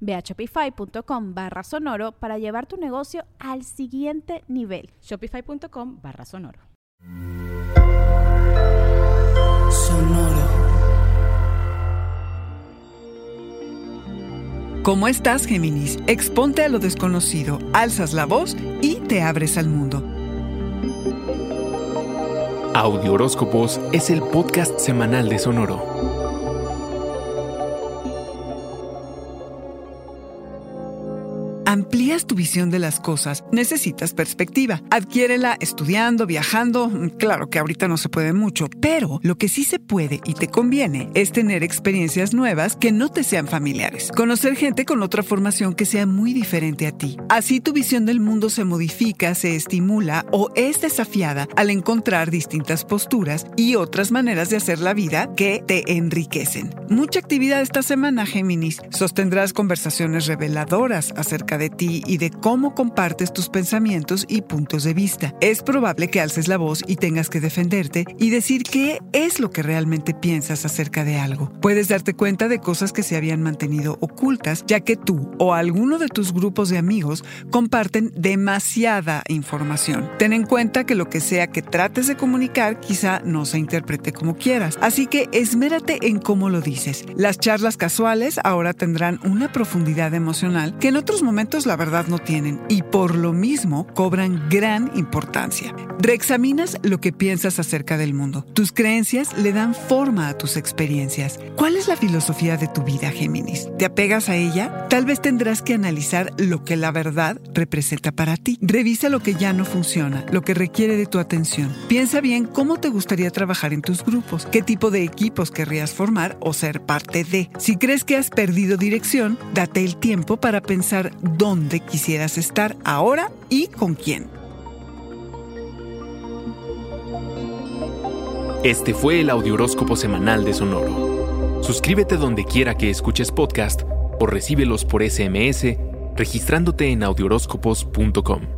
Ve a shopify.com barra sonoro para llevar tu negocio al siguiente nivel. Shopify.com barra sonoro. Sonoro. ¿Cómo estás, Géminis? Exponte a lo desconocido, alzas la voz y te abres al mundo. Audio Horóscopos es el podcast semanal de Sonoro. Amplías tu visión de las cosas, necesitas perspectiva. Adquiérela estudiando, viajando. Claro que ahorita no se puede mucho, pero lo que sí se puede y te conviene es tener experiencias nuevas que no te sean familiares. Conocer gente con otra formación que sea muy diferente a ti. Así tu visión del mundo se modifica, se estimula o es desafiada al encontrar distintas posturas y otras maneras de hacer la vida que te enriquecen. Mucha actividad esta semana, Géminis. Sostendrás conversaciones reveladoras acerca de ti y de cómo compartes tus pensamientos y puntos de vista. Es probable que alces la voz y tengas que defenderte y decir qué es lo que realmente piensas acerca de algo. Puedes darte cuenta de cosas que se habían mantenido ocultas, ya que tú o alguno de tus grupos de amigos comparten demasiada información. Ten en cuenta que lo que sea que trates de comunicar quizá no se interprete como quieras, así que esmérate en cómo lo dices. Las charlas casuales ahora tendrán una profundidad emocional que en otros momentos la verdad no tienen y por lo mismo cobran gran importancia. Reexaminas lo que piensas acerca del mundo. Tus creencias le dan forma a tus experiencias. ¿Cuál es la filosofía de tu vida, Géminis? ¿Te apegas a ella? Tal vez tendrás que analizar lo que la verdad representa para ti. Revisa lo que ya no funciona, lo que requiere de tu atención. Piensa bien cómo te gustaría trabajar en tus grupos, qué tipo de equipos querrías formar o ser parte de. Si crees que has perdido dirección, date el tiempo para pensar dónde quisieras estar ahora y con quién. Este fue el Audioróscopo Semanal de Sonoro. Suscríbete donde quiera que escuches podcast o recíbelos por SMS registrándote en audioróscopos.com.